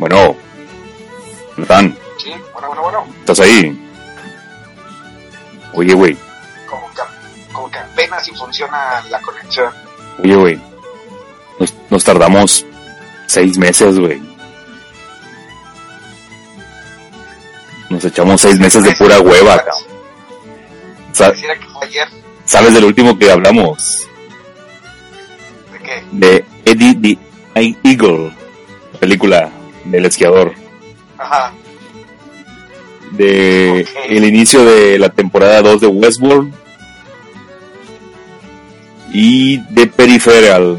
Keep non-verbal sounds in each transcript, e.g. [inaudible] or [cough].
Bueno, Natán, Sí, bueno, bueno, bueno. ¿estás ahí? Oye, güey, Como que, como que apenas si funciona la conexión. oye, güey. Nos, nos tardamos seis meses, güey. Nos echamos seis meses de pura hueva, cabrón. Sa-. ¿Sabes del último que hablamos? ¿De qué? De Eddie the Eagle, película del esquiador. Ajá. De el inicio de la temporada 2 de Westworld. Y de Peripheral.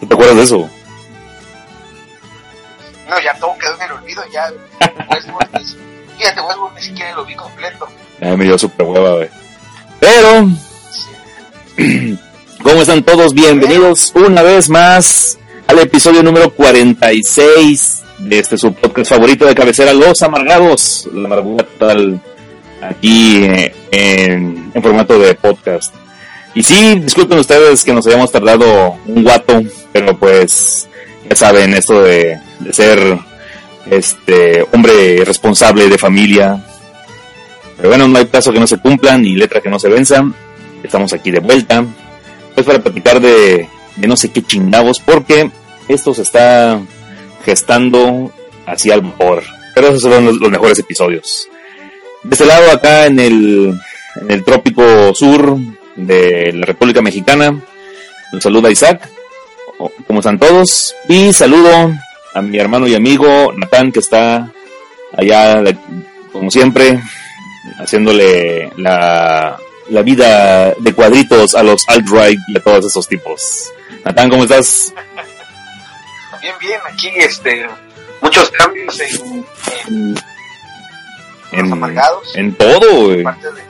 ¿Tú ¿Te acuerdas de eso? No, ya todo quedó en el olvido. Ya. Westworld ni- fíjate, Westworld ni siquiera lo vi completo. Ya me dio super hueva, güey. Pero, Sí. [clears throat] ¿cómo están todos? Bienvenidos una vez más al episodio número 46 de este su podcast favorito de cabecera, Los Amargados. La amargura total aquí eh, en, formato de podcast. Y sí, disculpen ustedes que nos hayamos tardado un guato, pero pues ya saben esto de, de ser este hombre responsable de familia, pero bueno, no hay plazo que no se cumplan y letra que no se venzan. Estamos aquí de vuelta. Pues para platicar de, de no sé qué chingados, porque esto se está gestando así al vapor. Pero esos son los, mejores episodios. De este lado, acá en el, en el trópico sur de la República Mexicana, un saludo a Isaac. O- ¿Cómo están todos? Y saludo a mi hermano y amigo Natán, que está allá, como siempre, haciéndole la, la vida de cuadritos a los alt-right y a todos esos tipos. Natán, ¿cómo estás? Bien, bien. Aquí, este. Muchos cambios en. en En, los amargados. en todo, güey. aparte, de,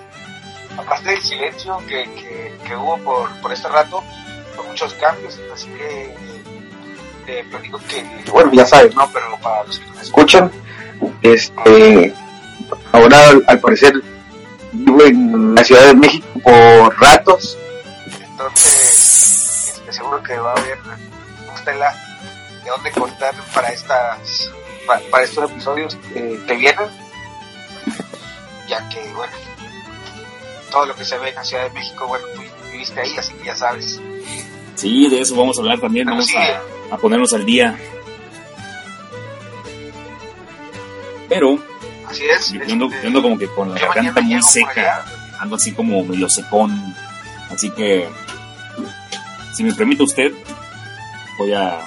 aparte del silencio que, que, que hubo por, por este rato, con muchos cambios, así que te platico que, bueno, ya sabes, ¿no? Pero para los que nos escuchan, este, ahora al, parecer vivo en la Ciudad de México por ratos, entonces este, seguro que va a haber una tela de dónde cortar para estas para, para estos episodios que, que vienen ya que bueno todo lo que se ve en la Ciudad de México bueno tú viviste ahí así que ya sabes Sí, de eso vamos a hablar también. Pero Vamos sí, a, a ponernos al día. Pero así es yo ando, este, yo ando como que con la garganta muy seca. Ando así como medio secón. Así que, si me permite usted, voy a...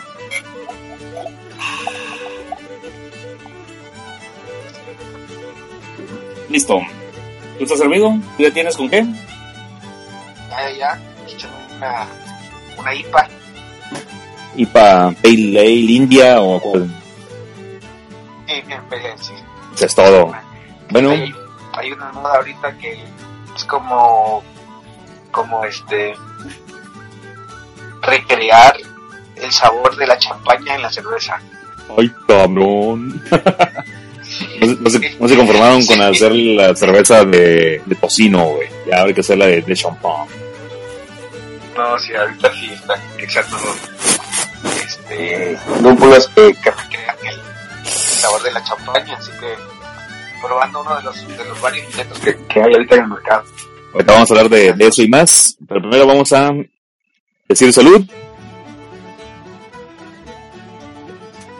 Listo. ¿Tú estás servido? ¿Tú ya tienes con qué? ya ya una una IPA IPA Pale Ale India o bien pelea sí Eso es todo. Bueno, hay, hay una moda ahorita que es como como este recrear el sabor de la champaña en la cerveza ay cabrón. [laughs] No, se- no se, no se conformaron con hacer la cerveza de, de tocino, güey. Ya hay que hacer la de, de champán. No, sí, ahorita sí está exacto. Este, lúpulos que, que recrean el, sabor de la champaña, así que probando uno de los, de los varios intentos que, que hay ahorita en el mercado. Ahorita vamos a hablar de, de eso y más. Pero primero vamos a decir salud.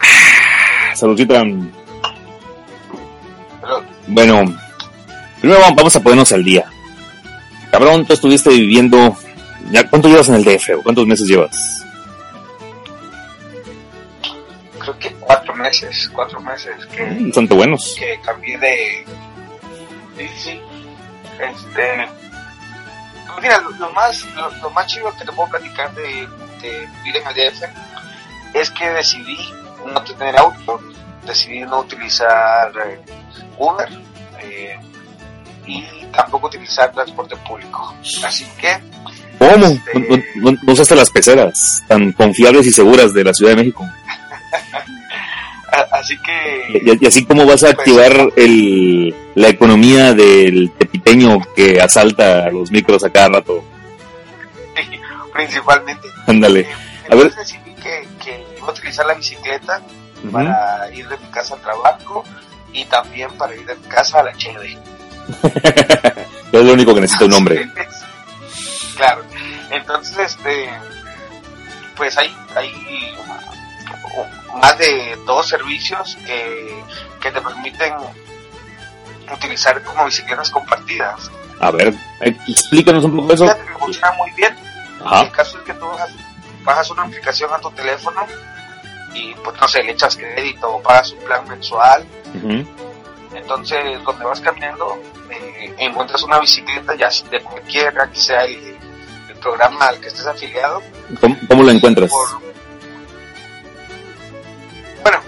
Ah, Saludcita. Pero, Bueno, primero vamos- a ponernos al día. Cabrón, tú estuviste viviendo. ¿Ya cuánto llevas en el DF? o ¿Cuántos meses llevas? creo que cuatro meses, cuatro meses que, Bastante buenos. que cambié de, sí, sí, este, pues mira, lo, lo más, lo, lo más chido que te puedo platicar de, de vivir en el DF es que decidí no tener auto, decidí no utilizar eh, Uber eh, y tampoco utilizar transporte público. Así que, ¿Cómo? Este- No, no- no- usaste las peceras tan confiables y seguras de la Ciudad de México. [laughs] así que, Y, y así como vas a activar el, la economía del tepiteño que asalta a los micros a cada rato. [laughs] principalmente, Ándale. eh, A ver. decidí que, que iba a utilizar la bicicleta Para ir de mi casa al trabajo y también para ir de mi casa a la cheve. [laughs] Es lo único que necesita un hombre. [laughs] claro. Entonces, este, pues hay, hay más de dos servicios que, que te permiten utilizar como bicicletas compartidas. A ver, explícanos un poco eso. Funciona muy bien. El Ajá. caso es que tú bajas, bajas una aplicación a tu teléfono y, pues, no sé, le echas crédito o pagas un plan mensual. Entonces, donde vas caminando, eh, encuentras una bicicleta, ya de cualquiera que sea el, el programa al que estés afiliado. ¿Cómo, cómo lo encuentras? por- Bueno,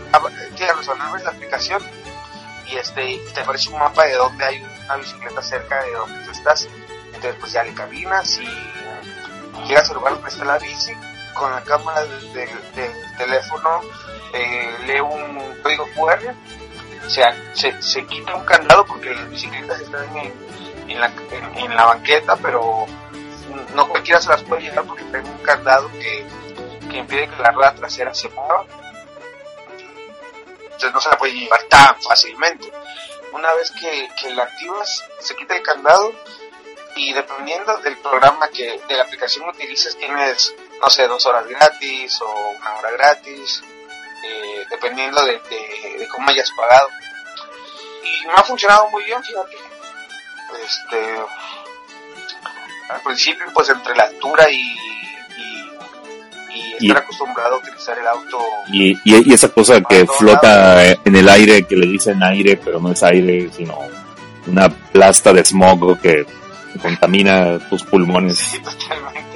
tienes razón, abres la aplicación y este te aparece un mapa de donde hay una bicicleta cerca de donde tú estás. Entonces, pues ya le caminas y llegas al lugar donde está la bici, con la cámara del, teléfono, eh, lee un código QR se, se, se quita un candado porque las bicicletas están en, en, la, en, la banqueta, pero no cualquiera se las puede llevar porque tiene un candado que, que impide que la rueda trasera se mueva. Entonces no se la puede llevar tan fácilmente. Una vez que, que la activas, se quita el candado y dependiendo del programa que, de la aplicación que utilices, tienes, no sé, dos horas gratis o una hora gratis eh, dependiendo de, de- de cómo hayas pagado. Y me ha funcionado muy bien, fíjate. Este, al principio, pues entre la altura y, y, y estar Y- acostumbrado a utilizar el auto, Y, y, y esa cosa que flota en el aire, que le dicen aire, pero no es aire, sino una plasta de smog que contamina tus pulmones. sí, totalmente.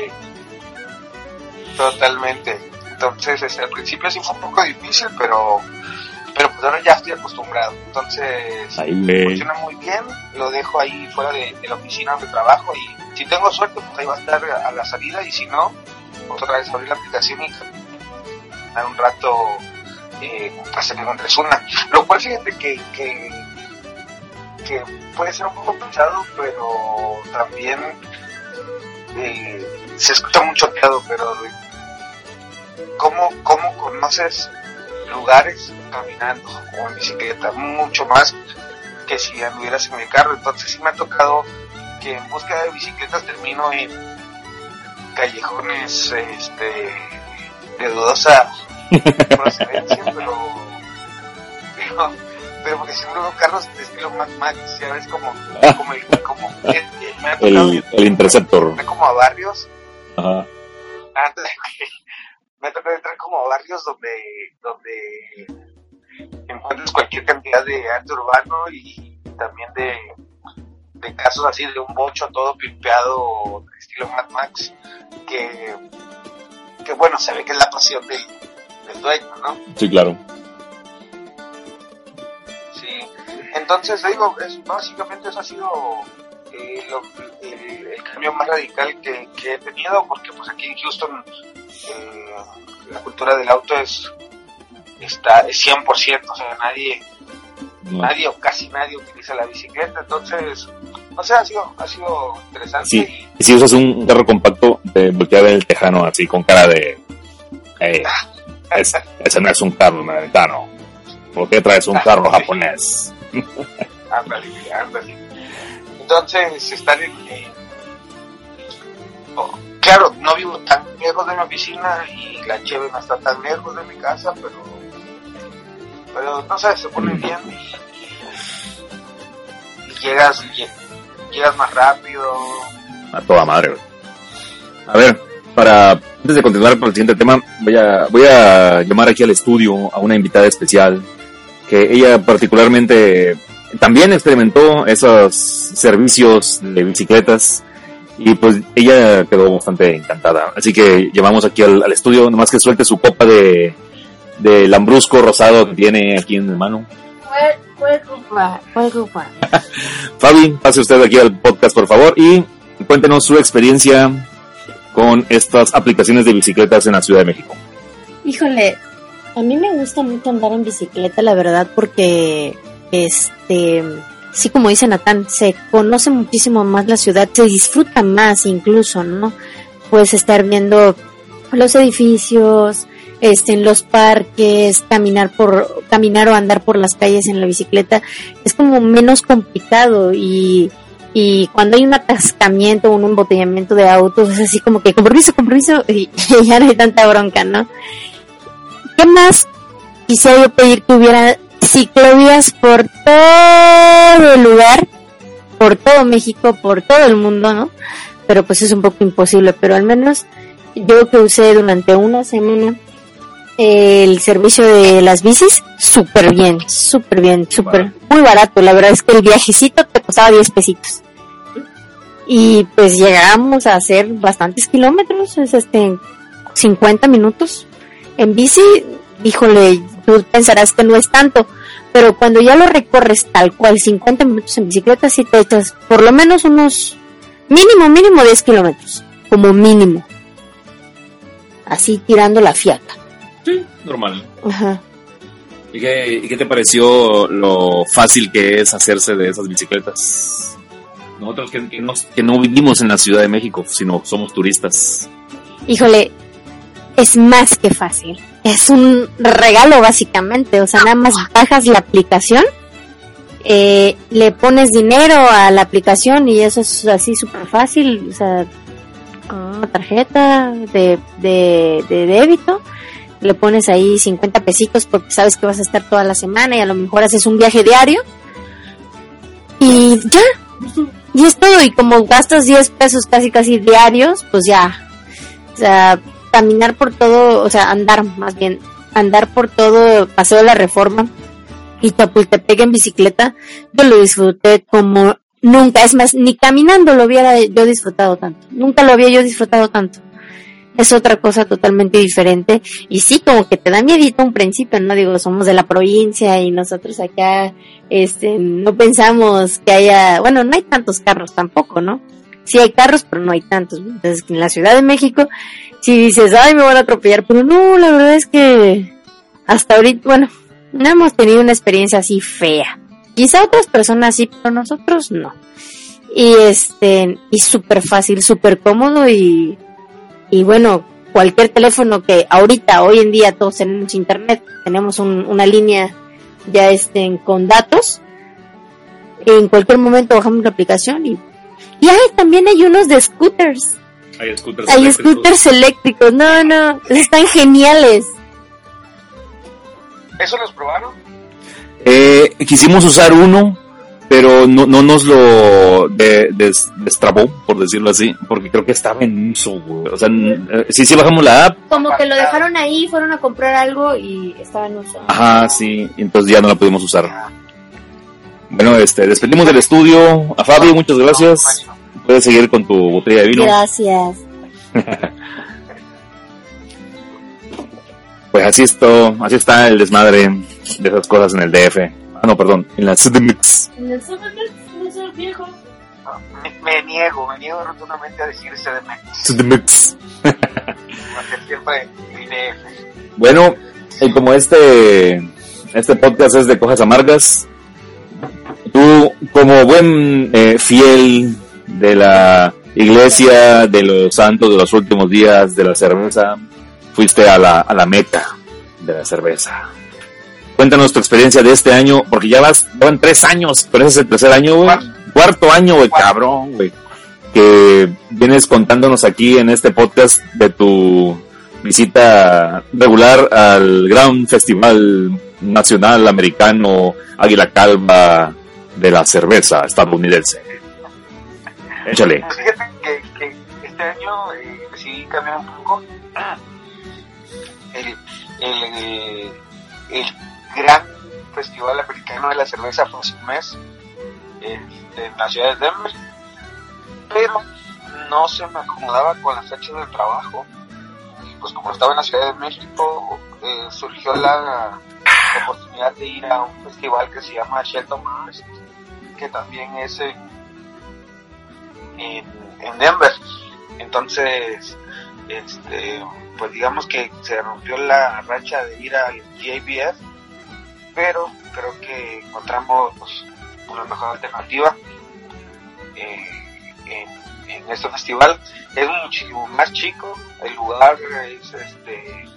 Totalmente. Entonces, este, al principio sí fue un poco difícil, pero, pero pues ahora ya estoy acostumbrado. Entonces, funciona muy bien, lo dejo ahí fuera de, de la oficina donde trabajo y si tengo suerte pues ahí va a estar a la salida y si no, pues otra vez abrir la aplicación y dar un rato eh, hasta que encuentres una. Lo cual fíjate que, que, que puede ser un poco pesado, pero también eh, se escucha mucho miedo, pero ¿cómo, cómo conoces lugares caminando o en bicicleta? Mucho más que si anduvieras en mi carro. Entonces sí me ha tocado que en búsqueda de bicicletas termino en callejones este, de dudosa [laughs] procedencia, pero, pero, pero porque siempre veo carros de estilo Mad Max, ya ves como, como, el, como me ha tocado El, el Interceptor. como a barrios Ajá. antes me ha tocado entrar como a barrios donde donde encuentres cualquier cantidad de arte urbano y también de, de casos así de un bocho todo pimpeado estilo Mad Max que que bueno se ve que es la pasión del, del dueño no Sí, claro. sí entonces digo es, básicamente eso ha sido eh, lo- el, el cambio más radical que, que he tenido porque pues aquí en Houston eh, la cultura del auto es está es 100% o sea nadie No. nadie o casi nadie utiliza la bicicleta entonces no sé ha sido ha sido interesante Sí. y si usas un carro compacto, te voltea a ver el tejano así con cara de... [laughs] Es- ese no es un carro americano. ¿Por qué traes un carro japonés? ándale ándale entonces estar en claro no vivo tan lejos de mi oficina y la cheve no está tan lejos de mi casa pero pero no sé se pone bien y, y- llegas lle- llegas más rápido A toda madre. A ver, para Antes de continuar con el siguiente tema, voy a, voy a llamar aquí al estudio a una invitada especial que ella particularmente también experimentó esos servicios de bicicletas y pues ella quedó bastante encantada. Así que llevamos aquí al, estudio, nomás que suelte su copa de, de lambrusco rosado que tiene aquí en la mano. [laughs] Fabi, pase usted aquí al podcast por favor y cuéntenos su experiencia con estas aplicaciones de bicicletas en la Ciudad de México. Híjole, a mí me gusta mucho andar en bicicleta, la verdad, porque este sí como dice Natán, se conoce muchísimo más la ciudad, se disfruta más incluso, ¿no? Puedes estar viendo los edificios, este, en los parques, caminar por, caminar o andar por las calles en la bicicleta, es como menos complicado y, y cuando hay un atascamiento o un embotellamiento de autos, es así como que compromiso, compromiso, y, [laughs] y ya no hay tanta bronca, ¿no? ¿Qué más quisiera yo pedir que hubiera ciclovías por todo el lugar, por todo México, por todo el mundo, ¿no? Pero pues es un poco imposible, pero al menos yo que usé durante una semana el servicio de las bicis, súper bien, súper bien, súper, muy barato. La verdad es que el viajecito te costaba 10 pesitos. Y pues llegamos a hacer bastantes kilómetros, es este, 50 minutos. En bici, híjole, tú pensarás que no es tanto, pero cuando ya lo recorres tal cual, 50 minutos en bicicleta, sí te echas por lo menos unos mínimo, mínimo 10 kilómetros, como mínimo. Así tirando la fiata. Sí, normal. Ajá. ¿Y qué, ¿Y qué te pareció lo fácil que es hacerse de esas bicicletas? Nosotros que, que, no, que no vivimos en la Ciudad de México, sino somos turistas. Híjole, es más que fácil. Es un regalo básicamente, o sea, nada más bajas la aplicación, eh, le pones dinero a la aplicación y eso es así súper fácil, o sea, con una tarjeta de, de, de débito, le pones ahí 50 pesitos porque sabes que vas a estar toda la semana y a lo mejor haces un viaje diario. Y ya, y es todo, y como gastas 10 pesos casi casi diarios, pues ya, o sea, caminar por todo, o sea, andar más bien, andar por todo Paseo de la Reforma y Tapultepec en bicicleta, yo lo disfruté como nunca, es más, ni caminando lo hubiera yo disfrutado tanto, nunca lo había yo disfrutado tanto. Es otra cosa totalmente diferente y sí, como que te da miedito un principio, ¿no? Digo, somos de la provincia y nosotros acá, este, no pensamos que haya, bueno, no hay tantos carros tampoco, ¿no? Sí hay carros, pero no hay tantos. Entonces, en la Ciudad de México si dices, ay, me van a atropellar, pero no, la verdad es que hasta ahorita, bueno, no hemos tenido una experiencia así fea. Quizá otras personas sí, pero nosotros no. Y este, y súper fácil, súper cómodo y, y bueno, cualquier teléfono que ahorita, hoy en día todos tenemos internet, tenemos una línea ya este, con datos, en cualquier momento bajamos la aplicación y, y hay, también hay unos de scooters hay scooters Hay eléctricos. scooters eléctricos. No, no, están geniales. ¿Eso los probaron? Eh, quisimos usar uno, pero no, no nos lo de, destrabó, por decirlo así, porque creo que estaba en uso, O sea, eh, sí, sí bajamos la app. Como que lo dejaron ahí, fueron a comprar algo y estaba en uso. Ajá, sí, entonces ya no lo pudimos usar. Bueno, este, despedimos del estudio. A Fabio, muchas gracias. Puedes seguir con tu botella de vino. Gracias. [laughs] pues así esto, así está el desmadre de esas cosas en el DF. Ah, no, perdón, en la CDMX. En el CDMX, no viejo. Me, me, niego, me niego rotundamente a decir CDMX. CDMX. siempre [laughs] Bueno, y como este, este podcast es de cojas amargas, tú como buen eh, fiel de la iglesia de los santos de los últimos días de la cerveza, fuiste a la, a la meta de la cerveza. Cuéntanos tu experiencia de este año, porque ya vas, van tres años, pero ese es el tercer año, güey. Cuarto año, güey, cabrón, güey. Que vienes contándonos aquí en este podcast de tu visita regular al gran festival nacional americano Águila Calva de la cerveza estadounidense. Échale. Fíjate que, este año eh, decidí cambiar un poco. El, el, el gran festival americano de la cerveza fue hace un mes en la ciudad de Denver, pero no se me acomodaba con las fechas del trabajo. Pues como estaba en la Ciudad de México, eh, surgió la oportunidad de ir a un festival que se llama Shelton Mars, también es en, en, Denver. Entonces, este, pues digamos que se rompió la racha de ir al GABF, pero creo que encontramos una mejor alternativa eh, en, en, este festival. Es muchísimo más chico, el lugar es este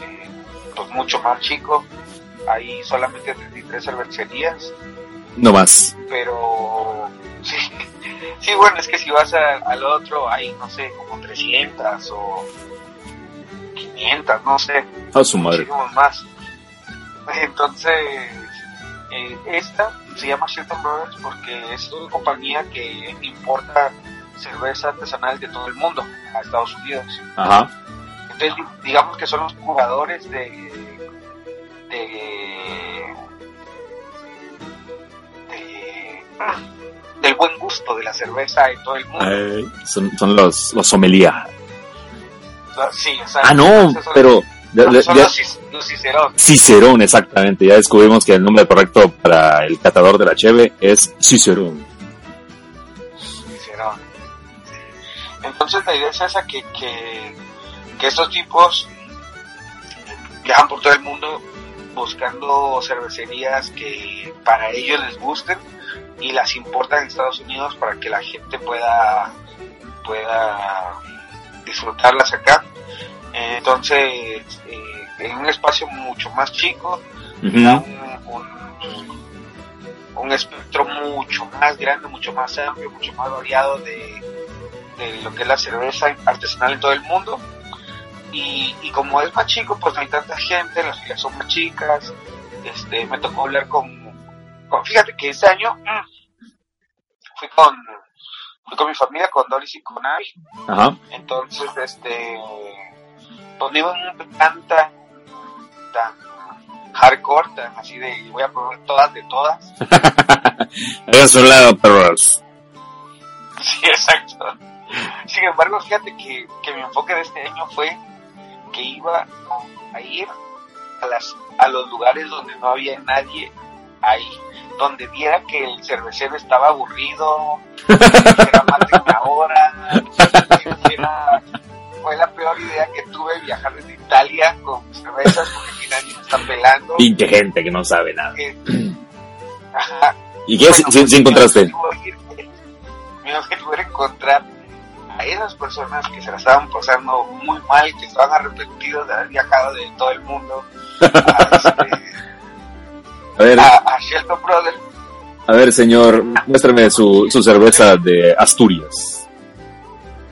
eh, pues mucho más chico, hay solamente 33 cervecerías. No más. Pero sí, sí bueno, es que si vas al otro hay, no sé, como 300 o 500, no sé. A su madre. más. Entonces, eh, esta se llama Shelton Brothers porque es una compañía que importa cerveza artesanal de todo el mundo a Estados Unidos. Ajá. Entonces, digamos que son los jugadores de, de, del buen gusto de la cerveza en todo el mundo. son, son los, los sommelier. Sí, Ah, no, pero son los, Cicerón. Cicerón, exactamente. Ya descubrimos que el nombre correcto para el catador de la cheve es Cicerón. Cicerón. Entonces la idea es esa que, que, que estos tipos viajan por todo el mundo buscando cervecerías que para ellos les gusten y las importan en Estados Unidos para que la gente pueda pueda disfrutarlas acá entonces, eh, en un espacio mucho más chico, un, espectro mucho más grande, mucho más amplio, mucho más variado de, lo que es la cerveza artesanal en todo el mundo. Y, como es más chico, pues no hay tanta gente, las filas son más chicas. Este, me tocó hablar con, fíjate que este año mm, fui con fui con mi familia, con Doris y con Abby. Entonces, este, donde iba un plan tan, hardcore, tan así de voy a probar todas de todas. [laughs] Había solado perros. Sí, exacto. Sin embargo, fíjate que, que mi enfoque de este año fue que iba a ir a, las, a los lugares donde no había nadie ahí, donde viera que el cervecero estaba aburrido, [laughs] que era más de una hora, que era fue la peor idea que tuve viajar desde Italia con cervezas porque aquí nadie me está pelando. Pinche gente que no sabe nada. [clears throat] ajá. ¿Y qué si, encontraste? Mi objetivo era encontrar a esas personas que se la estaban pasando muy mal, que estaban arrepentidos de haber viajado de todo el mundo [laughs] a, este, a, ver. a, Shelton Brothers. A ver, señor, muéstrame su, su cerveza de Asturias.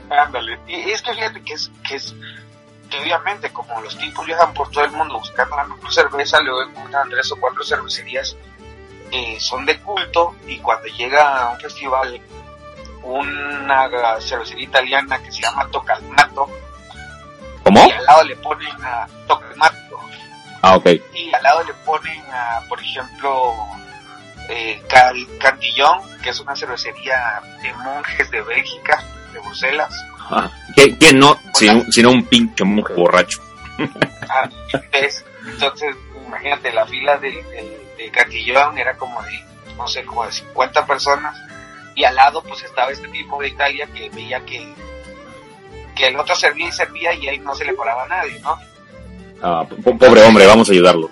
Ándale. Y es que fíjate que es, que es, que obviamente como los tipos viajan por todo el mundo buscando la mejor cerveza, luego encuentran tres o cuatro cervecerías que son de culto y cuando llega a un festival una cervecería italiana que se llama Tocalmato, ¿Cómo? Y al lado le ponen a Tocalmato. Ah, ok. Y al lado le ponen a, por ejemplo, eh, Cantillón, que es una cervecería de monjes de Bélgica, de Bruselas. Ah, que, no, sino, un pinche monje borracho. Ah, entonces, imagínate, la fila de, de, Cantillón era como de, no sé, como de 50 personas. Y al lado, pues estaba este tipo de Italia que veía que, que el otro servía y servía y ahí no se le colaba a nadie, ¿no? Ah, pobre hombre, vamos a ayudarlo.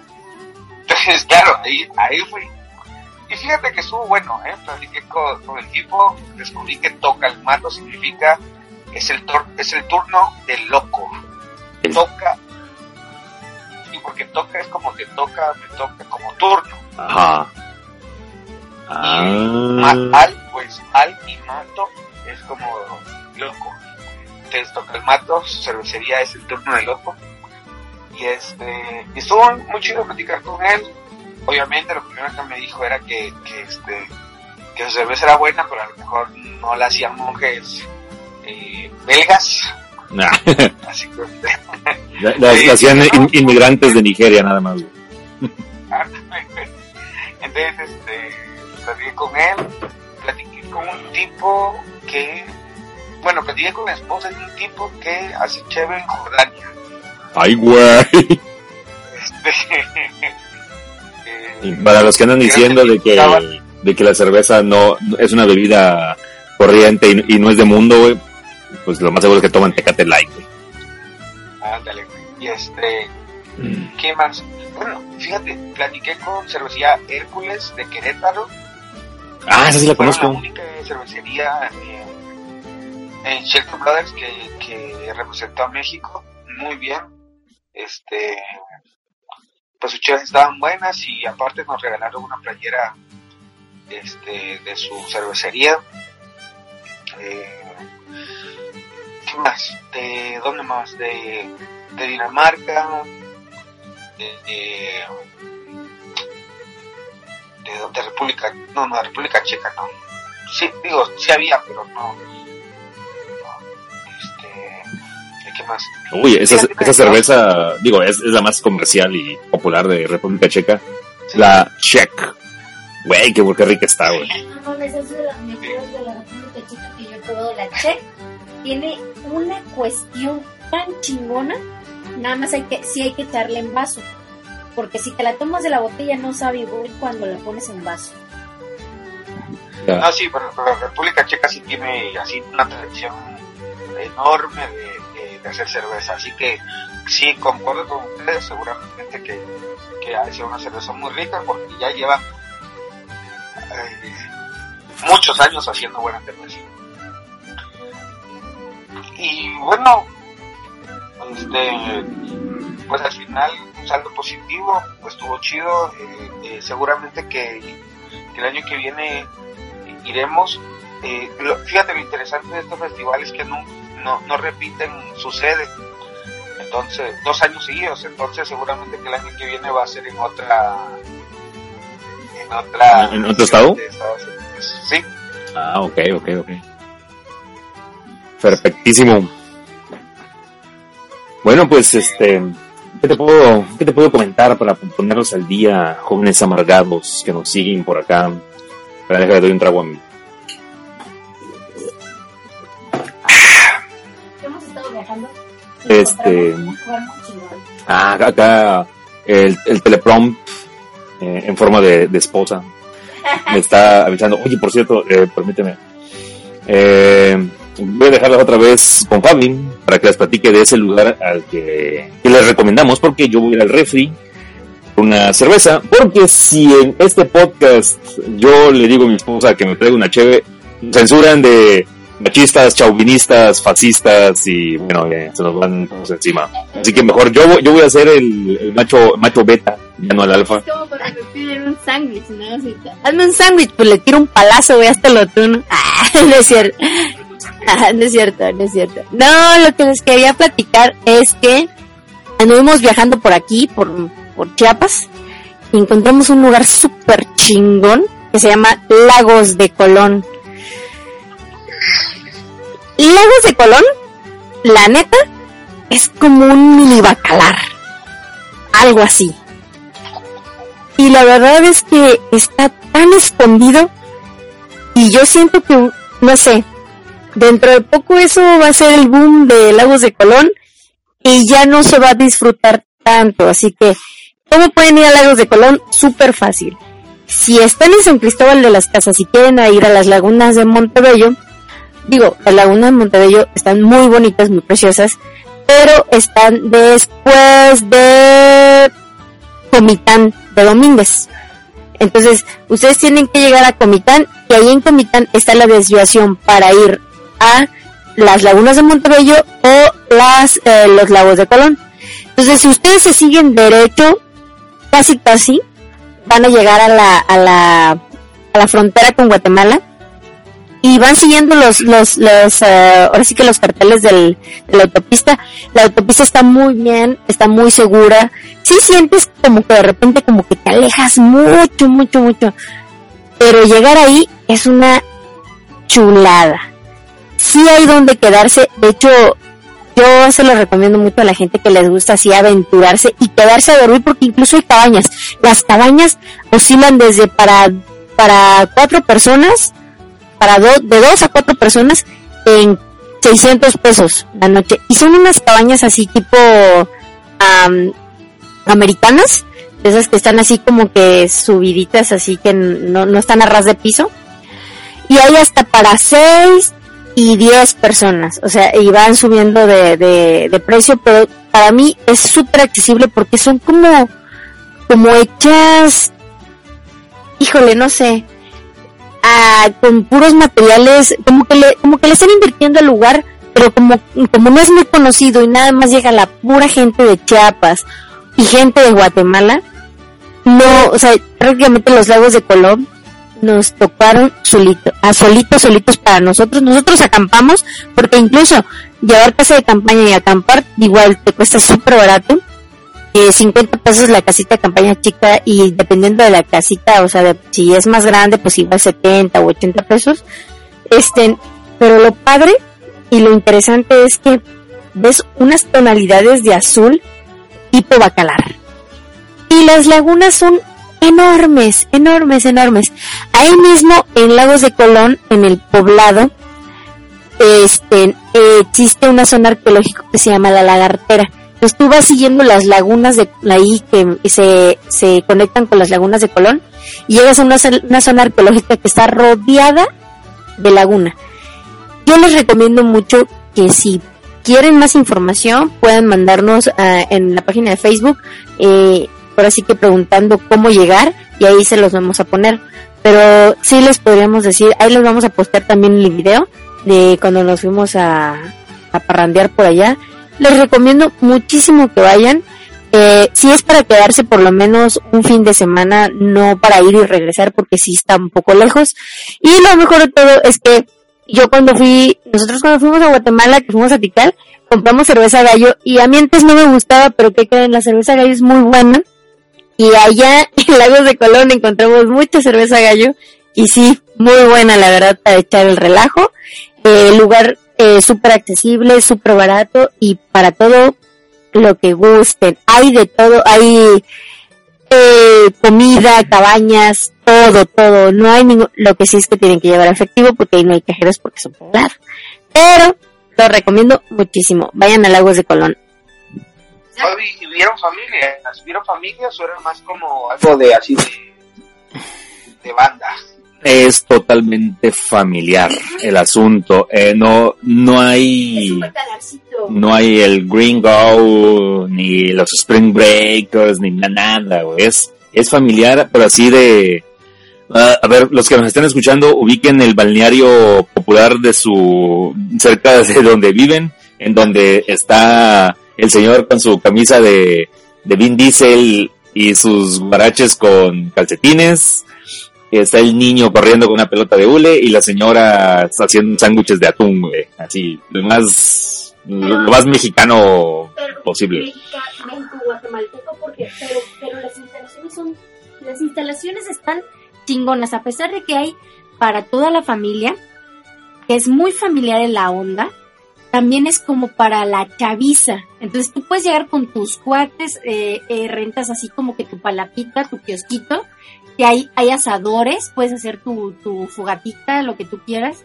Entonces, [laughs] claro, ahí, ahí fui. Y fíjate que estuvo bueno, ¿eh? Platiqué con, con, el equipo, descubrí que toca el mato significa es el, es el turno del loco. Toca. Y porque toca es como que toca, me toca como turno. Ajá. Ah. al, pues al y mato es como loco. Entonces toca el mato, cervecería es el turno del loco. Y este, y estuvo muy chido platicar con él obviamente lo primero que me dijo era que, que este que su cerveza era buena, pero a lo mejor no la hacían monjes eh, belgas, [laughs] Así que... [laughs] las, hacían inmigrantes de Nigeria nada más. [laughs] Entonces, este, platiqué con él, platiqué con un tipo que, bueno, platiqué con la esposa de un tipo que hace chévere en Jordania. Ay, güey. [laughs] Este, para los que andan diciendo de que, de que la cerveza no es una bebida corriente y, no es de mundo, pues lo más seguro es que toman Tecate Light, Ándale, Y este, mm. ¿qué más? Bueno, fíjate, platiqué con cervecería Hércules de Querétaro. Ah, esa sí la conozco. la única cervecería en Shelter Brothers que, que representó a México muy bien. Este, pues sus chivas estaban buenas y aparte nos regalaron una playera este, de su cervecería. Eh, ¿Qué más? ¿De dónde más? De, de Dinamarca, de, de, República, no, no, de República Checa, no. Sí, digo, sí había, pero no. ¿Qué más? Uy, esa, esa cerveza, digo, es, es, la más comercial y popular de República Checa. La Czech. Güey, qué, qué rica está, güey. No, esa es de las mejores de la República Checa que yo he probado. La Czech tiene una cuestión tan chingona Nada más hay que, sí hay que echarle en vaso. Porque si te la tomas de la botella no sabe igual cuando la pones en vaso. Ah, sí, pero, la República Checa sí tiene así una tradición enorme de, hacer cerveza. Así que sí, concuerdo con ustedes, seguramente que, que ha sido una cerveza muy rica porque ya lleva eh, muchos años haciendo buena cerveza. Y bueno, este, pues al final un saldo positivo, pues estuvo chido, eh, eh, seguramente que, el año que viene iremos. Fíjate lo interesante de estos festivales que no, no, repiten su sede, entonces dos años seguidos, entonces seguramente que el año que viene va a ser en otra en otra en otro estado. Sí. Ah, ok, ok, ok. Perfectísimo. Bueno, pues este, ¿qué te puedo, qué te puedo comentar para ponernos al día, jóvenes amargados que nos siguen por acá? Para dejar de doy un trago a mí. Este. Ah, acá el, el teleprompt eh, en forma de, esposa me está avisando. Oye, por cierto, eh, permíteme. Eh, voy a dejarlas otra vez con Fabi para que les platique de ese lugar al que, les recomendamos porque yo voy a ir al refri una cerveza porque si en este podcast yo le digo a mi esposa que me traiga una cheve censuran de machistas, chauvinistas, fascistas y bueno, se nos van todos encima. Así que mejor yo, yo voy a ser el, macho macho beta, ya no el alfa. Es como que un sándwich, ¿no? Hazme un sándwich, pues le tiro un palazo, voy hasta lo tú, [laughs] Ah, no es cierto. no es cierto, no es cierto. No, lo que les quería platicar es que anduvimos viajando por aquí, por, por Chiapas, y encontramos un lugar súper chingón que se llama Lagos de Colón. Lagos de Colón, la neta, es como un mini bacalar. Algo así. Y la verdad es que está tan escondido y yo siento que, no sé, dentro de poco eso va a ser el boom de Lagos de Colón y ya no se va a disfrutar tanto. Así que, ¿cómo pueden ir a Lagos de Colón? Súper fácil. Si están en San Cristóbal de las Casas y quieren ir a las lagunas de Montebello, digo, las lagunas de Montebello están muy bonitas, muy preciosas, pero están después de Comitán de Domínguez. Entonces, ustedes tienen que llegar a Comitán y ahí en Comitán está la desviación para ir a las lagunas de Montebello o las eh, los lagos de Colón. Entonces, si ustedes se siguen derecho, casi casi van a llegar a la a la a la frontera con Guatemala y van siguiendo los los los eh, ahora sí que los carteles del, de la autopista. La autopista está muy bien, está muy segura. Sí sientes como que de repente como que te alejas mucho, mucho, mucho. Pero llegar ahí es una chulada sí hay donde quedarse. De hecho, yo se lo recomiendo mucho a la gente que les gusta así aventurarse y quedarse a dormir porque incluso hay cabañas. Las cabañas oscilan desde para, para cuatro personas, para dos, de dos a cuatro personas en 600 pesos la noche. Y son unas cabañas así tipo americanas, esas que están así como que subiditas, así que no, no están a ras de piso. Y hay hasta para seis y 10 personas, o sea, y van subiendo de, de, precio, pero para mí es súper accesible porque son como, como hechas, híjole, no sé, con puros materiales, como que le, como que le están invirtiendo al lugar, pero como, como no es muy conocido y nada más llega la pura gente de Chiapas y gente de Guatemala, no, o sea, prácticamente los lagos de Colón nos tocaron solito, a solitos, solitos para nosotros. Nosotros acampamos, porque incluso llevar casa de campaña y acampar, igual te cuesta súper barato. Eh, 50 pesos la casita de campaña chica y dependiendo de la casita, o sea, si es más grande, pues igual 70 o 80 pesos. Este, pero lo padre y lo interesante es que ves unas tonalidades de azul tipo bacalar. Y las lagunas son enormes, enormes, enormes. Ahí mismo en Lagos de Colón, en el poblado, este, existe una zona arqueológica que se llama la Lagartera. Entonces tú vas siguiendo las lagunas de ahí que se, se conectan con las lagunas de Colón y llegas a una, una zona arqueológica que está rodeada de laguna. Yo les recomiendo mucho que si quieren más información puedan mandarnos ah, en la página de Facebook eh, por así que preguntando cómo llegar y ahí se los vamos a poner. Pero sí les podríamos decir, ahí les vamos a postar también el video de cuando nos fuimos a, a parrandear por allá. Les recomiendo muchísimo que vayan. Eh, si es para quedarse por lo menos un fin de semana, no para ir y regresar porque sí está un poco lejos. Y lo mejor de todo es que yo cuando fui, nosotros cuando fuimos a Guatemala, que fuimos a Tikal, compramos cerveza gallo y a mí antes no me gustaba, pero que creen, la cerveza gallo es muy buena y allá [laughs] en Lagos de Colón encontramos mucha cerveza gallo y sí, muy buena la verdad para echar el relajo. El lugar eh, súper accesible, súper barato y para todo lo que gusten. Hay de todo, hay eh, comida, cabañas, todo, todo. No hay ningún, lo que sí es que tienen que llevar efectivo porque ahí no hay cajeros porque son poblados. Pero lo recomiendo muchísimo. Vayan a Lagos de Colón. ¿Vieron familias? ¿Vieron familias o era más como algo de así de, de banda? Es totalmente familiar el asunto. Eh, no, no hay, no hay el Green Go, ni los Spring Breakers, ni nada, Es, es familiar, pero así de, ah, a ver, los que nos están escuchando, ubiquen el balneario popular de su, cerca de donde viven, en donde está el señor con su camisa de, de Vin Diesel y sus guaraches con calcetines. Está el niño corriendo con una pelota de hule y la señora haciendo sándwiches de atún, Así, lo más, lo, más mexicano posible. Porque, pero, pero las instalaciones son, las instalaciones están chingonas, a pesar de que hay para toda la familia, que es muy familiar en la onda, también es como para la chaviza. Entonces tú puedes llegar con tus cuates, eh, eh, rentas así como que tu palapita, tu kiosquito, que hay, hay asadores, puedes hacer tu, tu fogatita, lo que tú quieras.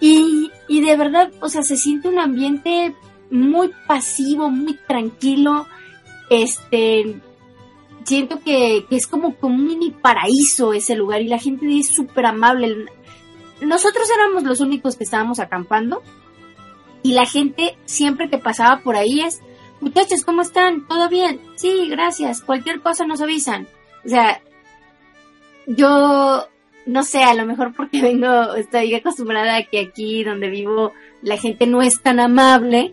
Y, y de verdad, o sea, se siente un ambiente muy pasivo, muy tranquilo. Este, siento que, que es como, como un mini paraíso ese lugar y la gente es súper amable. Nosotros éramos los únicos que estábamos acampando y la gente siempre que pasaba por ahí es, muchachos, ¿cómo están? ¿Todo bien? Sí, gracias. Cualquier cosa nos avisan. O sea, yo no sé, a lo mejor porque vengo, estoy acostumbrada a que aquí donde vivo la gente no es tan amable,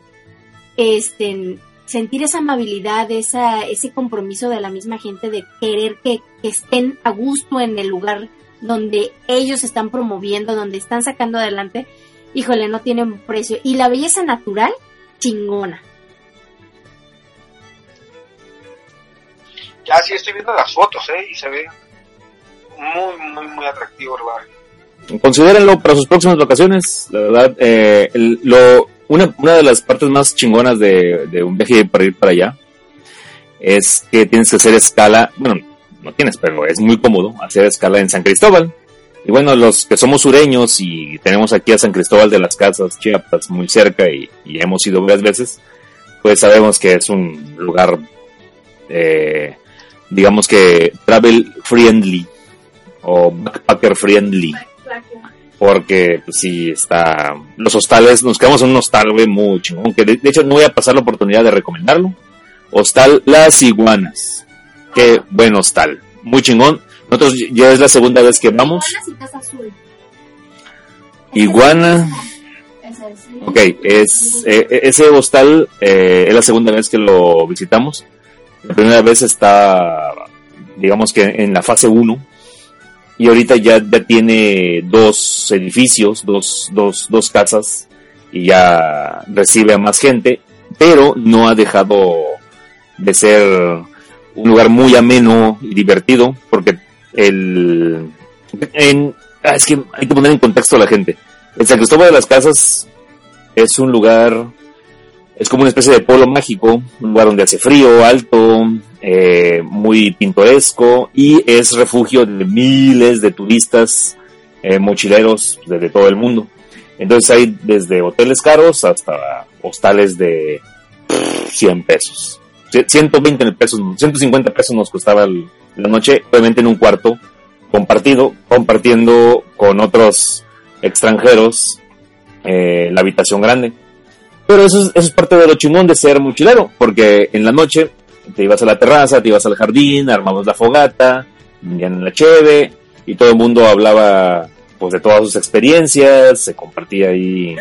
este, sentir esa amabilidad, esa, ese compromiso de la misma gente de querer que, que estén a gusto en el lugar donde ellos están promoviendo, donde están sacando adelante, híjole, no tiene un precio. Y la belleza natural, chingona. Ya sí estoy viendo las fotos, ¿eh? Y se ve muy, muy, muy atractivo el. Considérenlo para sus próximas vacaciones. La verdad, eh, lo, una, una de las partes más chingonas de, un viaje para ir para allá es que tienes que hacer escala, bueno, no tienes, pero es muy cómodo hacer escala en San Cristóbal. Y bueno, los que somos sureños y tenemos aquí a San Cristóbal de las Casas, Chiapas, muy cerca y, y hemos ido varias veces, pues sabemos que es un lugar, eh, digamos que travel friendly o backpacker friendly. Porque pues, sí está. Los hostales, nos quedamos en un hostal, güey, muy chingón. Que de, de hecho no voy a pasar la oportunidad de recomendarlo. Hostal Las Iguanas. Qué buen hostal. Muy chingón. Nosotros ya es la segunda vez que vamos. Iguanas y Casa Azul. Iguana. Ok, es, eh, ese hostal eh, es la segunda vez que lo visitamos. La primera vez está, digamos que en la fase 1. Y ahorita ya, ya tiene dos edificios, dos, dos, dos casas. Y ya recibe a más gente. Pero no ha dejado de ser un lugar muy ameno y divertido. Porque el... Ah, es que hay que poner en contexto a la gente. El San Cristóbal de las Casas es un lugar, es como una especie de polo mágico, un lugar donde hace frío, alto, eh, muy pintoresco y es refugio de miles de turistas, eh, mochileros de, todo el mundo. Entonces hay desde hoteles caros hasta hostales de 100 pesos. 120 pesos, 150 pesos nos costaba la noche, obviamente en un cuarto compartido, compartiendo con otros extranjeros eh, la habitación grande. Pero eso es, eso es parte de lo chingón de ser mochilero, porque en la noche te ibas a la terraza, te ibas al jardín, armabas la fogata, vendían la cheve, y todo el mundo hablaba pues de todas sus experiencias, se compartía ahí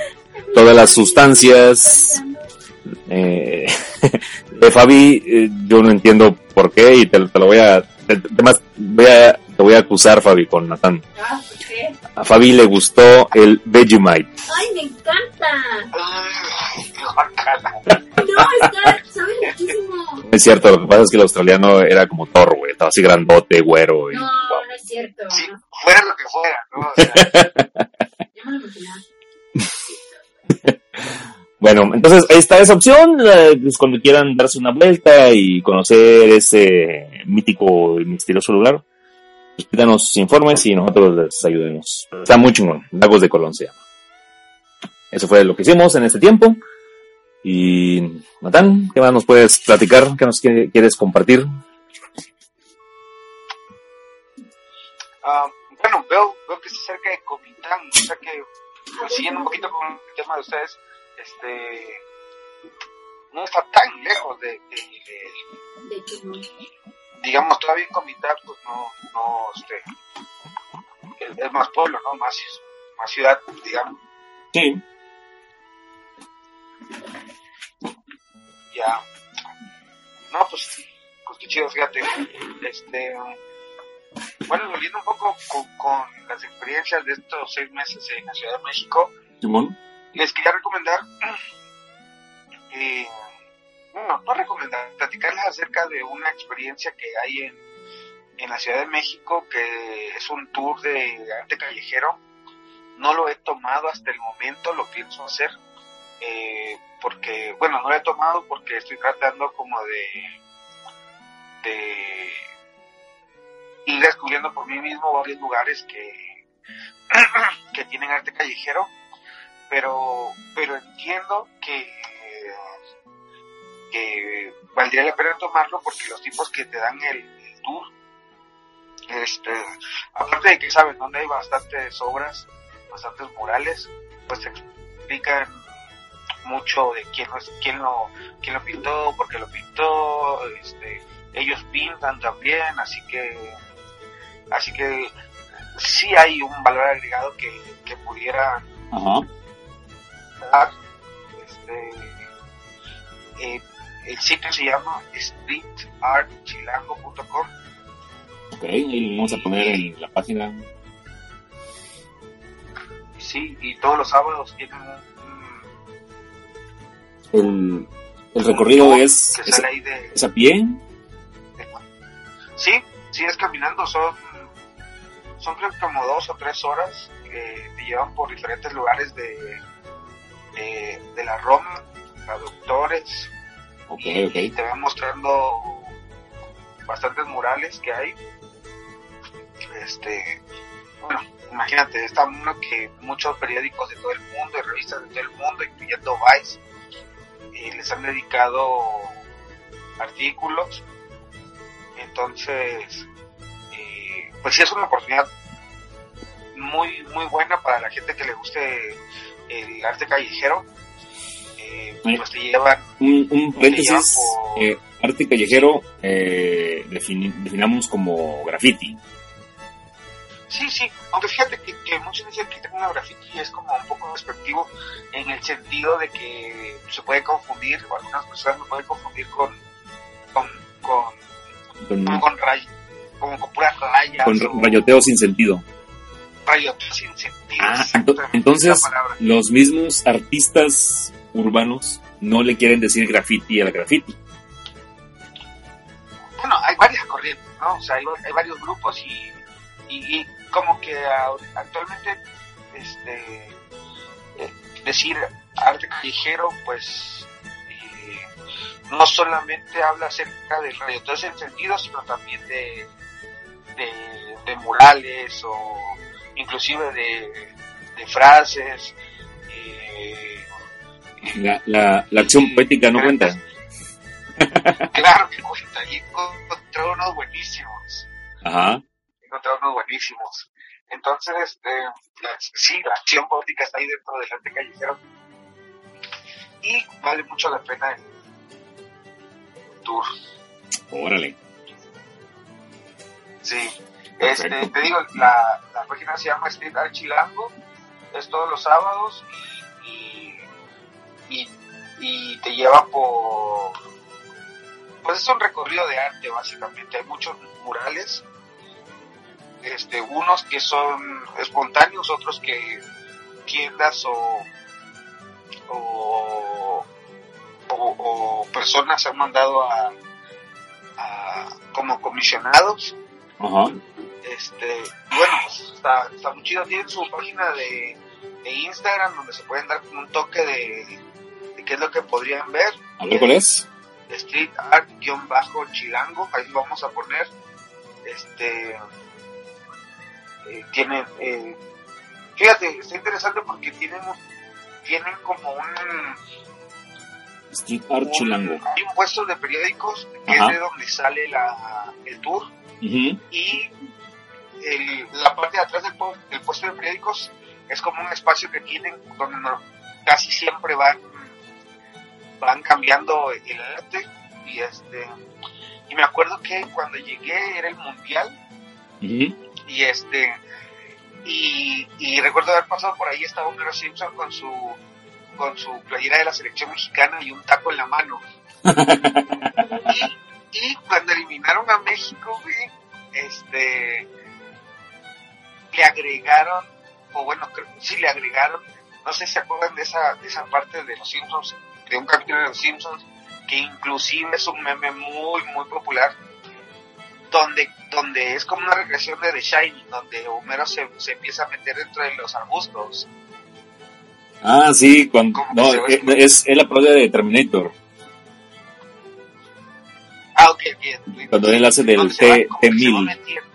todas las sustancias. Eh, [laughs] de Fabi, eh, yo no entiendo por qué, y te, te lo voy a, te, además, voy a, te voy a acusar, Fabi, con Natán. Ah, ¿por qué? A Fabi le gustó el Vegemite. ¡Ay, me encanta! No, está, sabe muchísimo. Es cierto, lo que pasa es que el australiano era como Thor, güey, estaba así grandote, güero. Y, No, no es cierto. Sí, No, fuera lo que fuera, ¿no? O sea, ya me lo imaginaba. [laughs] Bueno, entonces ahí está esa opción, pues, cuando quieran darse una vuelta y conocer ese mítico y misterioso lugar, pídanos informes y nosotros les ayudemos. Está muy chingón, Lagos de Colón se llama. Eso fue lo que hicimos en este tiempo. Y, Matán, ¿qué más nos puedes platicar? ¿Qué nos qui- quieres compartir? ah, bueno, veo, veo que está cerca de Comitán, o sea que, pues, siguiendo un poquito con el tema de ustedes, este, no está tan lejos de, de- de- De. Digamos, todavía en Comitán, pues no, no, este, es, es más pueblo, ¿no? Más, más ciudad, digamos, Sí. ya. No, pues, pues qué chido, fíjate. Este, bueno, volviendo un poco con, con las experiencias de estos seis meses en la Ciudad de México, les quería recomendar, eh, bueno, no recomendar, platicarles acerca de una experiencia que hay en, en la Ciudad de México, que es un tour de arte callejero. No lo he tomado hasta el momento, lo pienso hacer, eh, porque, bueno, no lo he tomado porque estoy tratando como de, de ir descubriendo por mí mismo varios lugares que, [clears throat] que tienen arte callejero pero pero entiendo que que valdría la pena tomarlo porque los tipos que te dan el, el tour este aparte de que saben dónde hay bastantes obras bastantes murales pues te explican mucho de quién lo, quién lo quién lo pintó por qué lo pintó este ellos pintan también así que así que sí hay un valor agregado que, que pudiera Ajá. dar, este, eh, el sitio se llama streetartchilango.com Ok, lo vamos a poner en la página. sí y todos los sábados tienen El, el recorrido es, que es, de, es a pie. sí sí es caminando son son creo que como dos o tres horas que te llevan por diferentes lugares de de la Roma, traductores, Ok, y, ok. y te van mostrando bastantes murales que hay. Este, bueno, imagínate, está uno que muchos periódicos de todo el mundo y revistas de todo el mundo, incluyendo Vice, les han dedicado artículos. Entonces, eh, pues sí es una oportunidad muy muy buena para la gente que le guste el arte callejero. Eh, pues te Un, un paréntesis, por- eh, arte callejero eh, definamos como graffiti. Sí, sí, aunque fíjate que, que muchos dicen que tengo una graffiti es como un poco despectivo en el sentido de que se puede confundir, o algunas personas lo pueden confundir con con, con, Con, como con ray, como con puras rayas con o rayoteo sin sentido. rayoteo sin sentido. Ah, entonces los mismos artistas urbanos no le quieren decir graffiti al graffiti. bueno, hay varias corrientes, ¿no? O sea, hay, hay varios grupos y, y, como que actualmente este eh, decir arte callejero, pues eh, no solamente habla acerca del rayoteo en sino también de, de, de murales o inclusive de, de frases. eh, La, la, la acción poética no cuenta. claro que cuenta, y encontré unos buenísimos. Ajá. encontré unos buenísimos. Entonces, este, sí, la acción política está ahí dentro del arte callejero. Y vale mucho la pena el, el tour. Órale. Sí. Este, te digo, la, la página se llama Street Art Chilango. Es todos los sábados y, y, y, te lleva por... Pues es un recorrido de arte, básicamente. Hay muchos murales. Este, unos que son espontáneos, otros que tiendas o, o, o, o personas han mandado a, a como comisionados Ajá. este y bueno pues está, está muy chido tienen su página de, de Instagram donde se pueden dar como un toque de, qué es lo que podrían ver A ver cuál es. street art guion bajo chilango ahí lo vamos a poner este eh, tienen eh, fíjate está interesante porque tienen tienen como un Street Art Chilango. hay un puesto de periódicos que Ajá. es de donde sale la, el tour y el- la parte de atrás del puesto de periódicos es como un espacio que tienen donde no- casi siempre van van cambiando el arte y este y me acuerdo que cuando llegué era el mundial Ujú. y este y, y recuerdo haber pasado por ahí estaba Homero Simpson con su con su playera de la selección mexicana y un taco en la mano [laughs] y, y cuando eliminaron a México este le agregaron o bueno creo, sí le agregaron no sé si se acuerdan de esa de esa parte de los Simpsons de un capítulo de los Simpsons que inclusive es un meme muy muy popular donde donde es como una regresión de The Shining donde Homero se, se empieza a meter dentro de los arbustos Ah, sí, cuando, ¿Cómo no, eh, es, es la parodia de Terminator. ah ok bien Cuando él hace del Donde se va- T- como que se va T-1000. metiendo,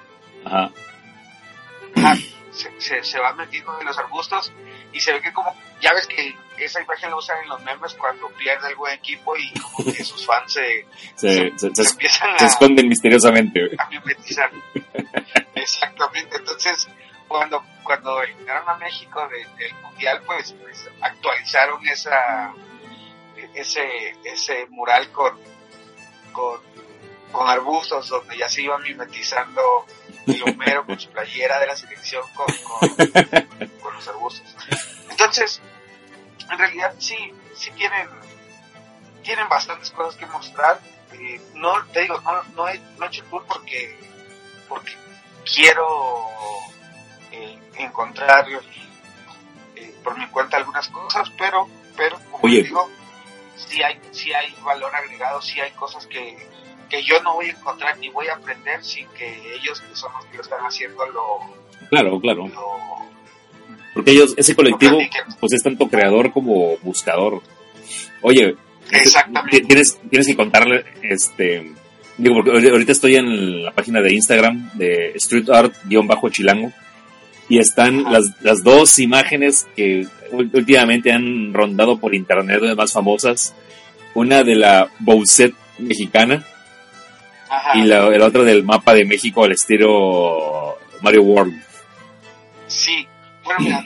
Ajá. ajá, se, se, se va metiendo en los arbustos y se ve que como ya ves que esa imagen la usan en los memes cuando pierde el buen equipo y como que [laughs] sus fans se, Se, se, se empiezan se a, esconden misteriosamente. a mimetizar. [laughs] Exactamente. Entonces, cuando cuando eliminaron a México de- del mundial, pues, pues, actualizaron esa ese ese mural con con, con arbustos donde ya se iba mimetizando el Homero con su playera de la selección con, con, [laughs] con los arbustos. Entonces, en realidad sí, sí tienen, tienen bastantes cosas que mostrar. Eh, no, te digo, no, no, he, no he hecho tour porque, porque quiero eh, encontrar eh, por mi cuenta algunas cosas, pero, pero como Oye. digo, sí hay, sí hay valor agregado, sí hay cosas que, que yo no voy a encontrar ni voy a aprender sin que ellos que son los que lo están haciendo lo, Claro, claro. lo, Porque ellos, ese colectivo, pues es tanto creador como buscador. Oye, Exactamente. ti- tienes, tienes que contarle, este, digo, porque ahori- ahorita estoy en la página de Instagram de Street Art-Chilango y están las, las dos imágenes que últimamente han rondado por internet, las más famosas. Una de la Bowset mexicana Ajá. y la, la otra del mapa de México al estilo Mario World. Sí. Bueno, mira,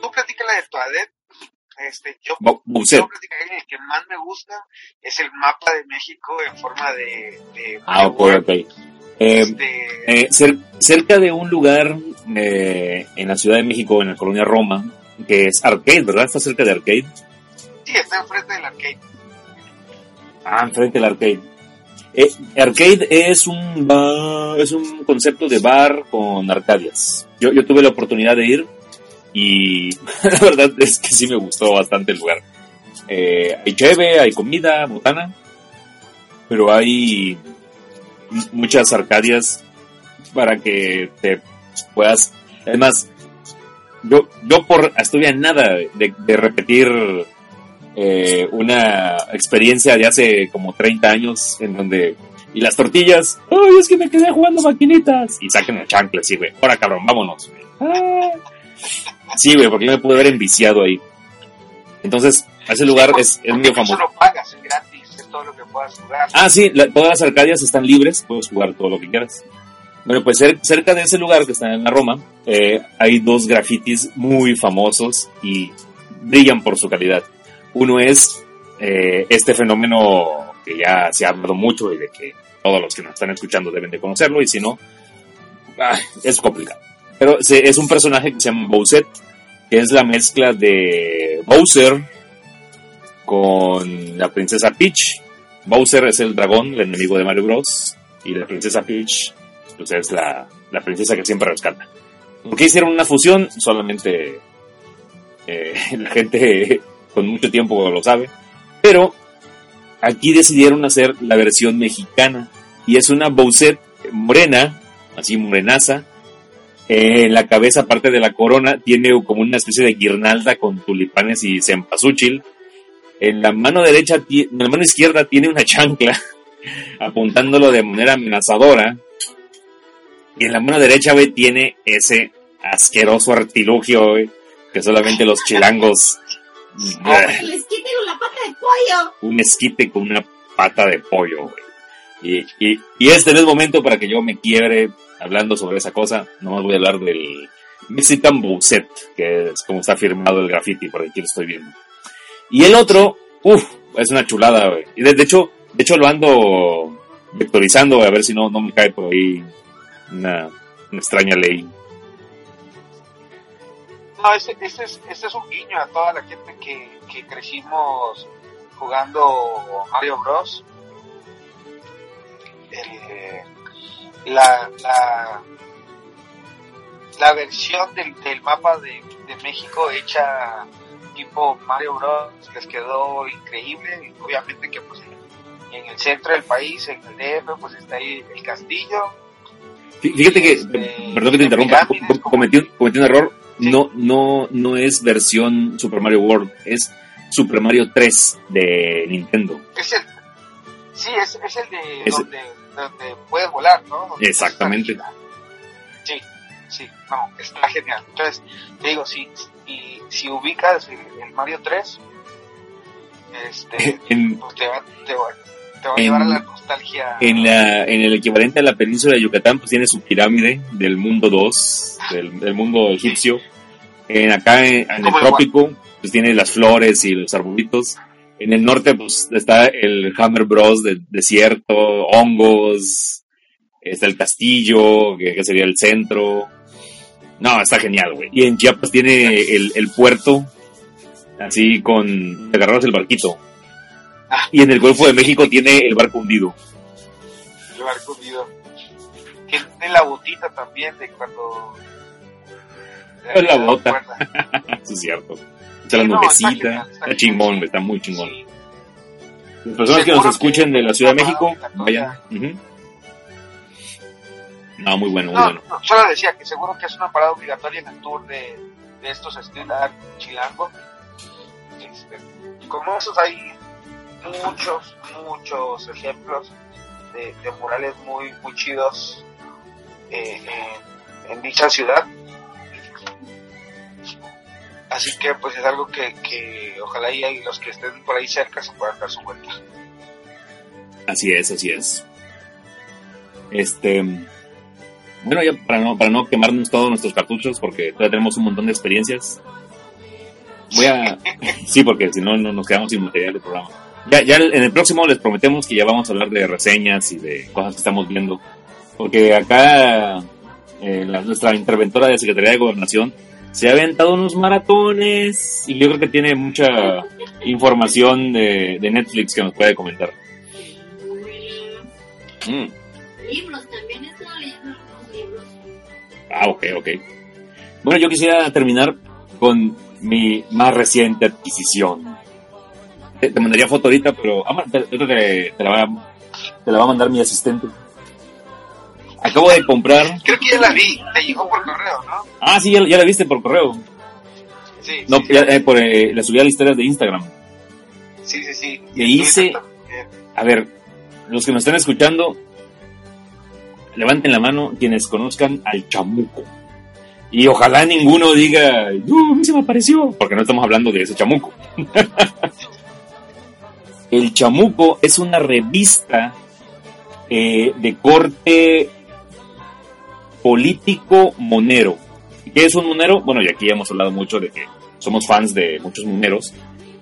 tú platícala de tu ADET. Este, yo, yo platicaré el que más me gusta es el mapa de México en forma de, de Ah, ok, ok. Eh, Este, Eh, cer- cerca de un lugar eh, en la Ciudad de México, en la colonia Roma, que es Arcade, ¿verdad? Está cerca de Arcade. sí, está enfrente del arcade. Ah, enfrente del Arcade. Eh, arcade es un ba- es un concepto de bar con arcadias. Yo, yo tuve la oportunidad de ir y [laughs] la verdad es que sí me gustó bastante el lugar. Eh, hay cheve, hay comida, botana, pero hay muchas arcadias para que te puedas... Además, yo, yo por estuve a nada de, repetir eh, una experiencia de hace como 30 años en donde... Y las tortillas, ¡ay, es que me quedé jugando maquinitas! Y saquen la chancla, sí, güey. Ahora, cabrón, vámonos. Ah. Sí, güey, porque yo me pude haber enviciado ahí. Entonces, ese lugar es, es muy famoso. Pagas, es gratis, es todo lo que puedas jugar. Ah, sí, la- todas las arcadias están libres, puedes jugar todo lo que quieras. Bueno, pues cer- cerca de ese lugar que está en la Roma, eh, hay dos grafitis muy famosos y brillan por su calidad. Uno es eh, este fenómeno que ya se ha hablado mucho y de que todos los que nos están escuchando deben de conocerlo y si no, ah, es complicado. Pero es un personaje que se llama Bowser, que es la mezcla de Bowser con la princesa Peach. Bowser es el dragón, el enemigo de Mario Bros. Y la princesa Peach, pues es la, la princesa que siempre rescata. ¿Por qué hicieron una fusión? Solamente eh, [laughs] la gente con mucho tiempo lo sabe. Pero aquí decidieron hacer la versión mexicana. Y es una Bowser morena, así morenaza. Eh, en la cabeza, aparte de la corona, tiene como una especie de guirnalda con tulipanes y cempasúchil. En la mano derecha, en la mano izquierda tiene una chancla [laughs] apuntándolo de manera amenazadora. Y en la mano derecha, güey, tiene ese asqueroso artilugio, güey, que solamente los chilangos. [laughs] El esquite con la pata de pollo. un esquite con una pata de pollo, güey. Y, y, y este no es momento para que yo me quiebre hablando sobre esa cosa. Nomás voy a hablar del Mexican Bowset, que es como está firmado el graffiti, por aquí lo estoy viendo. Y el otro, uff, es una chulada, güey. Y de, hecho, de hecho lo ando vectorizando, a ver si no, no me cae por ahí una, extraña ley. No, este, este, es, este es un guiño a toda la gente que, que crecimos jugando Mario Bros. El, la, la, la versión del, del mapa de, de México hecha tipo Mario Bros. les quedó increíble. Y obviamente que pues en el centro del país, en el DF, pues está ahí el castillo. Fí- Fíjate que, Este, perdón que te interrumpa, pirámides, cometí, un- cometí un error. Sí. No, no, no es versión Super Mario World, es Super Mario 3 de Nintendo. Es el, sí, es, es el de Es- donde, donde puedes volar, ¿no? Donde Exactamente. Sí, sí, no, está genial. Entonces, te digo, si, si, si ubicas el, el Mario 3, este, En, pues te va, te va, te va a En- llevar a la nostalgia. en, la, en el equivalente a la península de Yucatán, pues tiene su pirámide del mundo 2, del, del mundo egipcio. En, acá en, en el Como el trópico, pues tiene las flores y los arbolitos. En el norte, pues está el Hammer Bros. del desierto, hongos, está el castillo, que, que sería el centro. No, está genial, güey. Y en Chiapas tiene el, el puerto, así con... Te agarras el barquito. Ah. Y en el Golfo de México tiene el barco hundido. el barco hundido. Que tiene la botita también de cuando. Es la de bota. Eso [laughs] es cierto. Está la nubecita. está chingón, está muy chingón. Las personas que nos escuchen que de la Ciudad de México, vayan. Ujú. No, muy bueno, muy No, bueno. no, solo decía que seguro que es una parada obligatoria en el tour de, de estos street art chilango. Este, como esos hay muchos, muchos ejemplos de, de murales muy, muy chidos eh, en, en dicha ciudad. Así que pues es algo que, que ojalá y los que estén por ahí cerca se puedan dar su vuelta. Así es, así es. Este. Bueno, ya para no, para no quemarnos todos nuestros cartuchos, porque todavía tenemos un montón de experiencias. Voy a. [laughs] Sí, porque si no, no nos quedamos sin material de programa. Ya, ya en el próximo les prometemos que ya vamos a hablar de reseñas y de cosas que estamos viendo. Porque acá eh, la- nuestra interventora de Secretaría de Gobernación se ha aventado unos maratones y yo creo que tiene mucha información de, de Netflix que nos puede comentar. Mm. Libros también, estaba leyendo algunos libros. Ah, ok, ok. Bueno, yo quisiera terminar con mi más reciente adquisición. Te, te mandaría foto ahorita, pero ah, te, te- te- la va, te la va a mandar mi asistente. Acabo de comprar. Creo que ya la vi, te llegó por correo, ¿no? Ah, sí, ya, ya la viste por correo. Sí, No, sí, ya, eh, por, eh, la subí a las historias de Instagram. sí, sí, sí. Le hice-. A ver, los que nos están escuchando, levanten la mano quienes conozcan al chamuco. Y ojalá ninguno diga, no, a mí se me apareció, porque no estamos hablando de ese chamuco. [laughs] el chamuco es una revista eh, de corte político monero. ¿Qué es un monero? Bueno, y aquí hemos hablado mucho de que somos fans de muchos moneros.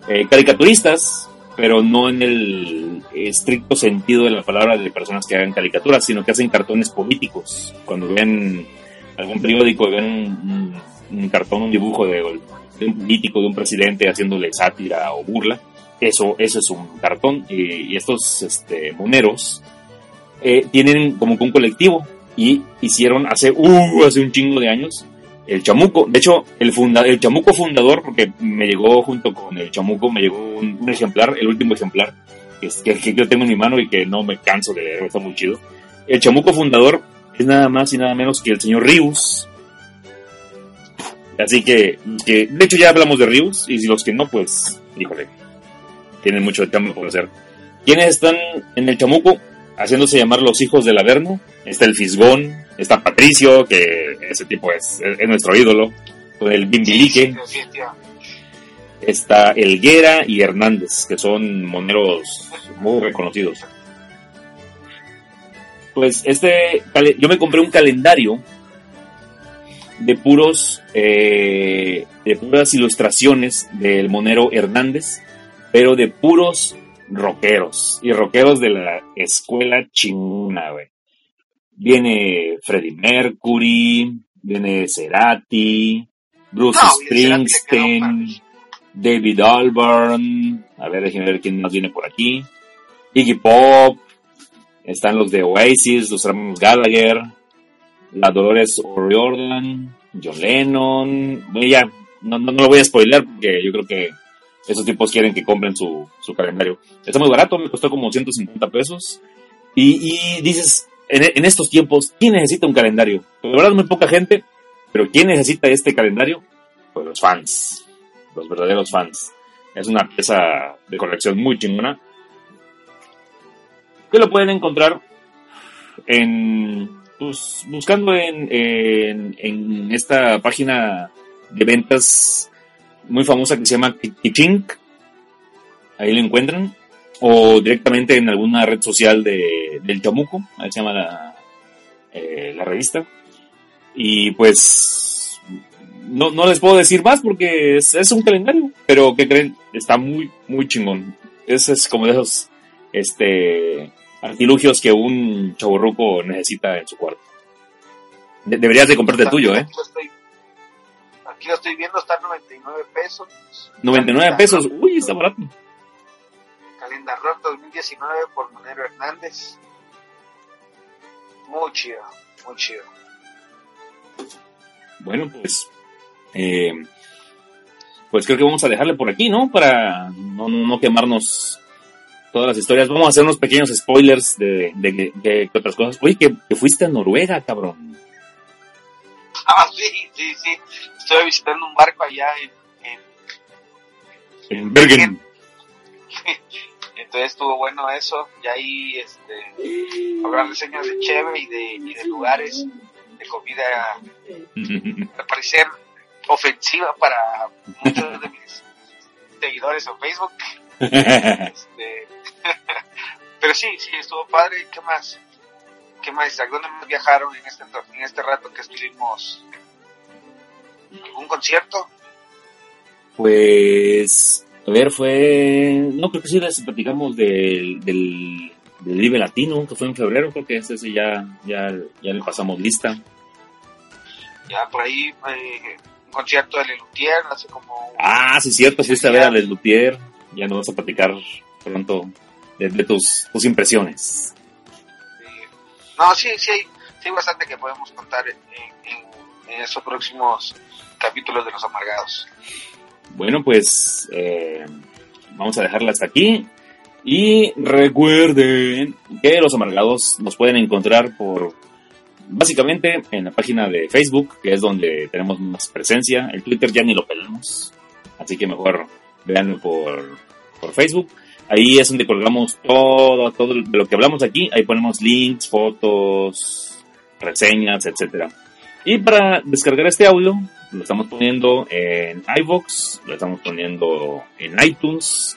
Eh, caricaturistas, pero no en el estricto sentido de la palabra de personas que hagan caricaturas, sino que hacen cartones políticos. Cuando ven algún periódico y ven un, cartón, un dibujo de, un político, de un presidente haciéndole sátira o burla, eso, eso es un cartón. Y, y estos este, moneros eh, tienen como que un colectivo y hicieron hace, uh, hace un chingo de años el chamuco. De hecho, el, funda, el chamuco fundador, porque me llegó junto con el chamuco, me llegó un, un ejemplar, el último ejemplar, que, que, que yo tengo en mi mano y que no me canso de leer, está muy chido. El chamuco fundador es nada más y nada menos que el señor Rius. Así que, que, de hecho ya hablamos de Rius, y si los que no, pues, híjole, tienen mucho de cambio por hacer. ¿Quiénes están en el chamuco? Haciéndose llamar los hijos del Averno. Está el Fisgón, está Patricio, que ese tipo es, es, es nuestro ídolo, con el Bimbilique, Sí, sí, tío. está Elguera y Hernández, que son moneros muy reconocidos. Pues este, yo me compré un calendario de puros, eh, de puras ilustraciones del monero Hernández, pero de puros rockeros y rockeros de la escuela chingona, güey. Viene Freddie Mercury, viene Cerati, Bruce No, Springsteen. David Albarn, a ver, déjenme ver quién más viene por aquí. Iggy Pop, están los de Oasis, los hermanos Gallagher, la Dolores O'Riordan, John Lennon. Bueno, ya, no, no, no lo voy a spoiler porque yo creo que esos tipos quieren que compren su, su calendario. Está muy barato, me costó como 150 pesos. Y, dices, en, estos tiempos, ¿quién necesita un calendario? Pues, la verdad, muy poca gente, pero ¿quién necesita este calendario? Pues los fans, los verdaderos fans. Es una pieza de colección muy chingona. Que lo pueden encontrar en, pues, buscando en, en esta página de ventas muy famosa que se llama Kichink. Ahí lo encuentran. O directamente en alguna red social de, del Chamuco. Ahí se llama la, eh, la revista. Y pues no, no les puedo decir más porque es, es un calendario. Pero que creen, está muy, muy chingón. Ese es como de esos este, artilugios que un chaburruco necesita en su cuarto. De- deberías de comprarte el tuyo, ¿eh? Estoy, aquí lo estoy viendo, está a 99 pesos. 99 pesos. Uy, está barato. Calendarrón 2019 por Monero Hernández. Muy chido, muy chido. Bueno, pues. eh, pues creo que vamos a dejarle por aquí, ¿no? Para no, no- no quemarnos todas las historias. Vamos a hacer unos pequeños spoilers de, de, de- de otras cosas. Oye, que, que fuiste a Noruega, cabrón. Ah, [laughs] sí, sí, sí. Estuve visitando un barco allá en, en, en Bergen. [laughs] Entonces estuvo bueno eso. Y ahí este, habrá reseñas de Cheve y de, y de lugares de comida, [laughs] al parecer ofensiva para muchos de mis seguidores en Facebook. Este, pero sí, sí, estuvo padre. ¿Qué más? ¿Qué más? ¿A dónde más viajaron en este, en este rato que estuvimos? ¿Algún concierto? Pues, a ver, fue. No, creo que sí les platicamos del, del, del Latino, que fue en febrero, creo que ese sí ya, ya, ya le pasamos lista. Ya por ahí, eh, un concierto de Lelutier hace como. Ah, sí, cierto, sí, a ver a Lelutier. Ya nos vas a platicar pronto de, de tus, tus impresiones. No, sí, sí hay, sí bastante que podemos contar en, en, en estos próximos capítulos de Los Amargados. Bueno, pues eh, vamos a dejarla hasta aquí. Y recuerden que Los Amargados nos pueden encontrar por básicamente en la página de Facebook, que es donde tenemos más presencia. El Twitter ya ni lo pelamos. Así que mejor véanlo por, por Facebook. Ahí es donde colgamos todo, todo lo que hablamos aquí. Ahí ponemos links, fotos, reseñas, etcétera. Y para descargar este audio, lo estamos poniendo en iVoox, lo estamos poniendo en iTunes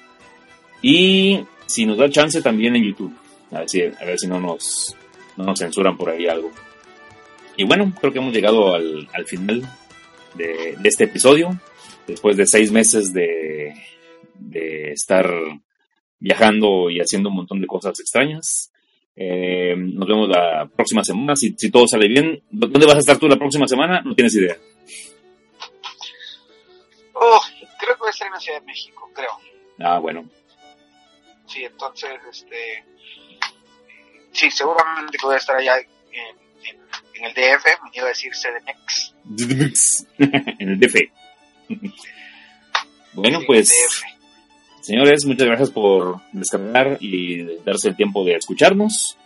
y si nos da chance también en YouTube. A ver si, a ver si no, nos, no nos censuran por ahí algo. Y bueno, creo que hemos llegado al, al final de, de, este episodio. Después de seis meses de estar viajando y haciendo un montón de cosas extrañas. Eh, nos vemos la próxima semana. Si, si, todo sale bien, ¿dónde vas a estar tú la próxima semana? No tienes idea. Oh, creo que voy a estar en la Ciudad de México, creo. Ah, bueno. Sí, entonces, este. Sí, seguramente que voy a estar allá en, en, en el DF, me iba a decir CDMX. [laughs] CDMX. [laughs] en el DF. bueno, sí, pues. Señores, muchas gracias por descargar y darse el tiempo de escucharnos.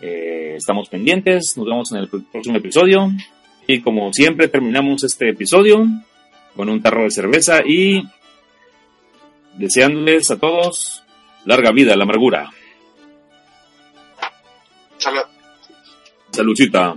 Eh, estamos pendientes, nos vemos en el próximo episodio. Y como siempre, terminamos este episodio con un tarro de cerveza y deseándoles a todos larga vida a la amargura. Salud. Saludcita.